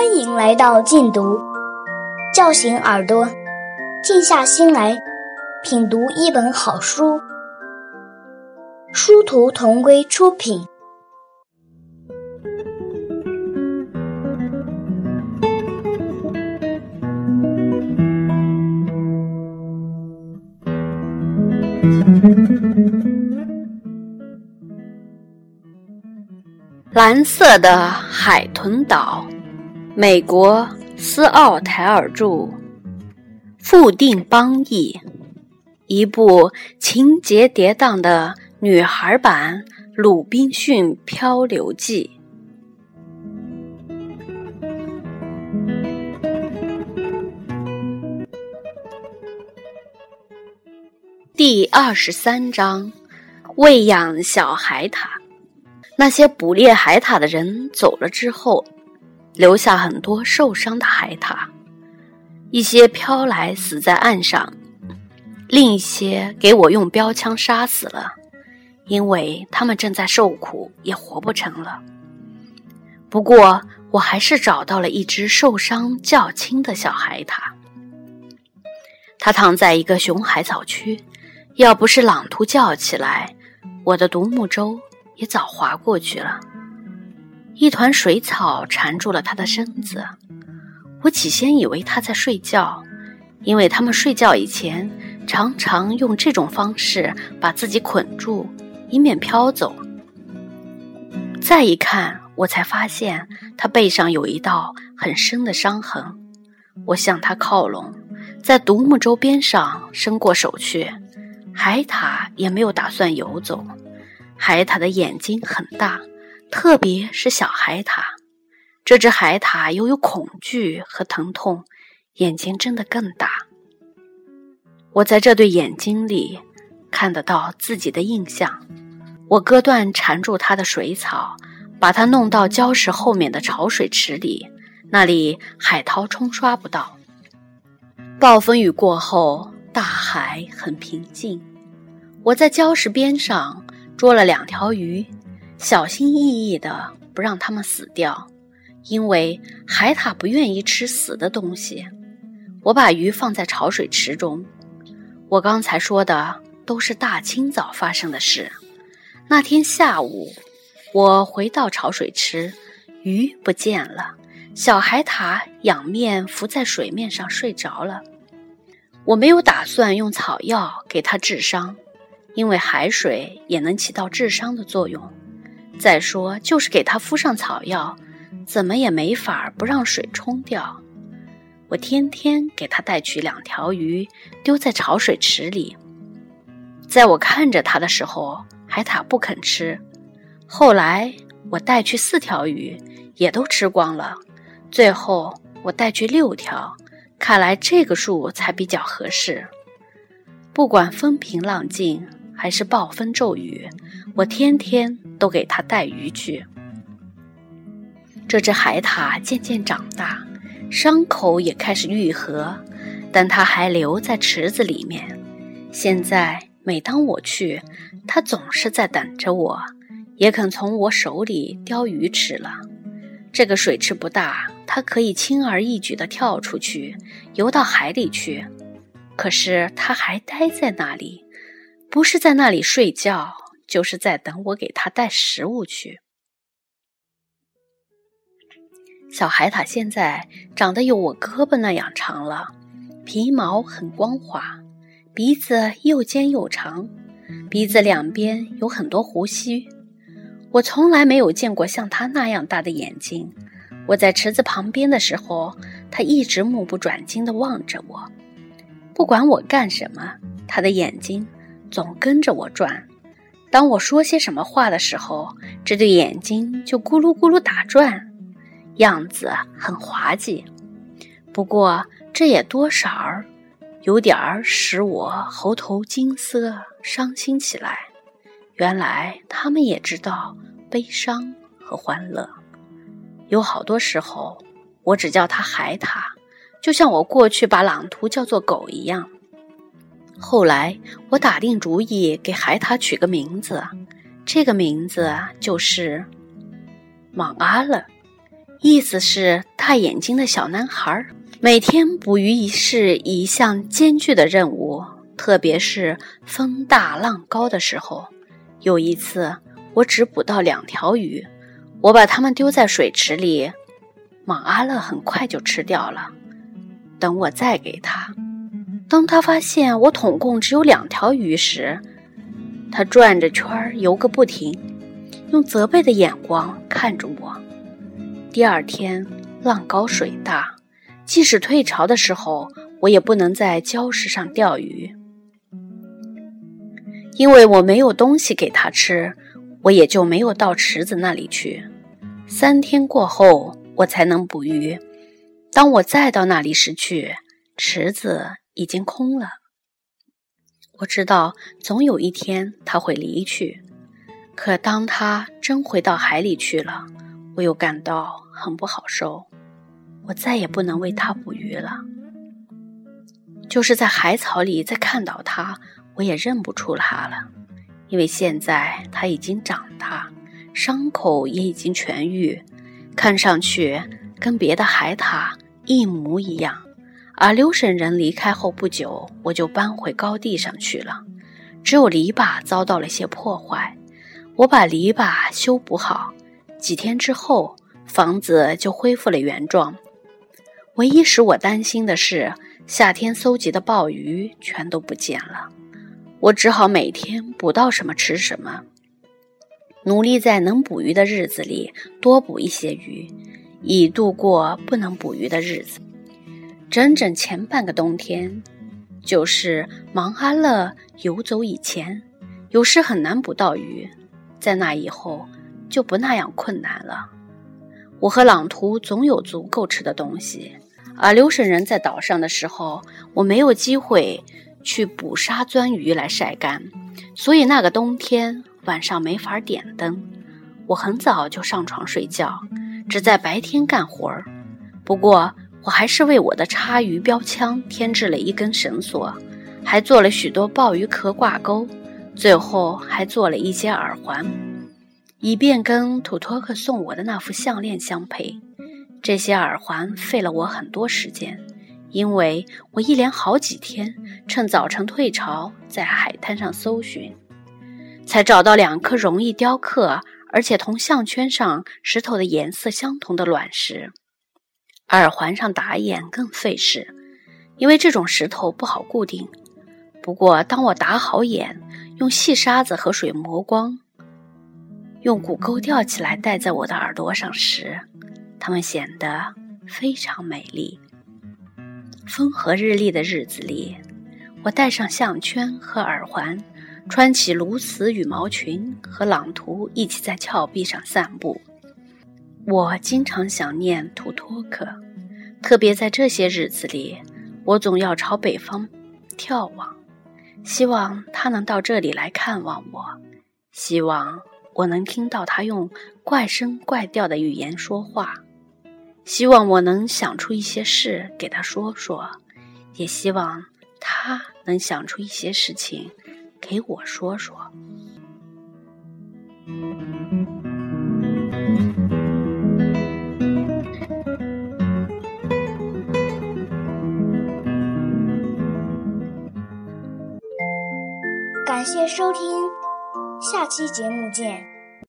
欢迎来到静读，叫醒耳朵，静下心来品读一本好书。殊途同归出品。蓝色的海豚岛，美国斯奥台尔著，富定邦译，一部情节跌宕的女孩版《鲁滨逊漂流记》第二十三章：喂养小海獭。那些捕猎海獭的人走了之后，留下很多受伤的海獭，一些飘来死在岸上，另一些给我用标枪杀死了，因为他们正在受苦，也活不成了。不过，我还是找到了一只受伤较轻的小海獭，它躺在一个熊海草区，要不是朗图叫起来，我的独木舟。也早划过去了，一团水草缠住了他的身子。我起先以为他在睡觉，因为他们睡觉以前常常用这种方式把自己捆住，以免飘走。再一看，我才发现他背上有一道很深的伤痕。我向他靠拢，在独木舟边上伸过手去，海獭也没有打算游走。海獭的眼睛很大，特别是小海獭。这只海獭由于恐惧和疼痛，眼睛睁得更大。我在这对眼睛里看得到自己的印象。我割断缠住它的水草，把它弄到礁石后面的潮水池里，那里海涛冲刷不到。暴风雨过后，大海很平静。我在礁石边上。捉了两条鱼，小心翼翼的不让它们死掉，因为海獭不愿意吃死的东西。我把鱼放在潮水池中。我刚才说的都是大清早发生的事。那天下午，我回到潮水池，鱼不见了，小海獭仰面浮在水面上睡着了。我没有打算用草药给它治伤。因为海水也能起到治伤的作用。再说，就是给它敷上草药，怎么也没法不让水冲掉。我天天给它带去两条鱼，丢在潮水池里。在我看着它的时候，海獭不肯吃。后来我带去四条鱼，也都吃光了。最后我带去六条，看来这个数才比较合适。不管风平浪静。还是暴风骤雨，我天天都给它带鱼去。这只海獭渐渐长大，伤口也开始愈合，但它还留在池子里面。现在每当我去，它总是在等着我，也肯从我手里叼鱼吃了。这个水池不大，它可以轻而易举地跳出去，游到海里去。可是它还待在那里。不是在那里睡觉，就是在等我给他带食物去。小海獭现在长得有我胳膊那样长了，皮毛很光滑，鼻子又尖又长，鼻子两边有很多胡须。我从来没有见过像它那样大的眼睛。我在池子旁边的时候，它一直目不转睛地望着我，不管我干什么，它的眼睛。总跟着我转，当我说些什么话的时候，这对眼睛就咕噜咕噜打转，样子很滑稽。不过这也多少儿有点儿使我喉头惊涩、伤心起来。原来他们也知道悲伤和欢乐。有好多时候，我只叫它海獭，就像我过去把朗图叫做狗一样。后来，我打定主意给海獭取个名字，这个名字就是“莽阿乐”，意思是大眼睛的小男孩。每天捕鱼是一项艰巨的任务，特别是风大浪高的时候。有一次，我只捕到两条鱼，我把它们丢在水池里，莽阿乐很快就吃掉了。等我再给他，当他发现我统共只有两条鱼时，他转着圈游个不停，用责备的眼光看着我。第二天浪高水大，即使退潮的时候，我也不能在礁石上钓鱼，因为我没有东西给他吃，我也就没有到池子那里去。三天过后，我才能捕鱼。当我再到那里时去，池子已经空了。我知道总有一天他会离去，可当他真回到海里去了，我又感到很不好受。我再也不能为他捕鱼了。就是在海草里再看到他，我也认不出他了，因为现在他已经长大，伤口也已经痊愈，看上去。跟别的海獭一模一样，而留神人离开后不久，我就搬回高地上去了。只有篱笆遭到了些破坏，我把篱笆修补好，几天之后，房子就恢复了原状。唯一使我担心的是，夏天搜集的鲍鱼全都不见了。我只好每天捕到什么吃什么，努力在能捕鱼的日子里多捕一些鱼。以度过不能捕鱼的日子。整整前半个冬天，就是芒阿勒游走以前，有时很难捕到鱼；在那以后，就不那样困难了。我和朗图总有足够吃的东西，而留神人在岛上的时候，我没有机会去捕杀钻鱼来晒干，所以那个冬天晚上没法点灯。我很早就上床睡觉。只在白天干活儿，不过我还是为我的插鱼标枪添置了一根绳索，还做了许多鲍鱼壳挂钩，最后还做了一些耳环，以便跟土托克送我的那副项链相配。这些耳环费了我很多时间，因为我一连好几天趁早晨退潮，在海滩上搜寻，才找到两颗容易雕刻。而且同项圈上石头的颜色相同的卵石，耳环上打眼更费事，因为这种石头不好固定。不过，当我打好眼，用细沙子和水磨光，用骨钩吊起来戴在我的耳朵上时，它们显得非常美丽。风和日丽的日子里，我戴上项圈和耳环。穿起鸬鹚羽毛裙，和朗图一起在峭壁上散步。我经常想念图托克，特别在这些日子里，我总要朝北方眺望，希望他能到这里来看望我，希望我能听到他用怪声怪调的语言说话，希望我能想出一些事给他说说，也希望他能想出一些事情。给我说说。谢收听，下期节目见。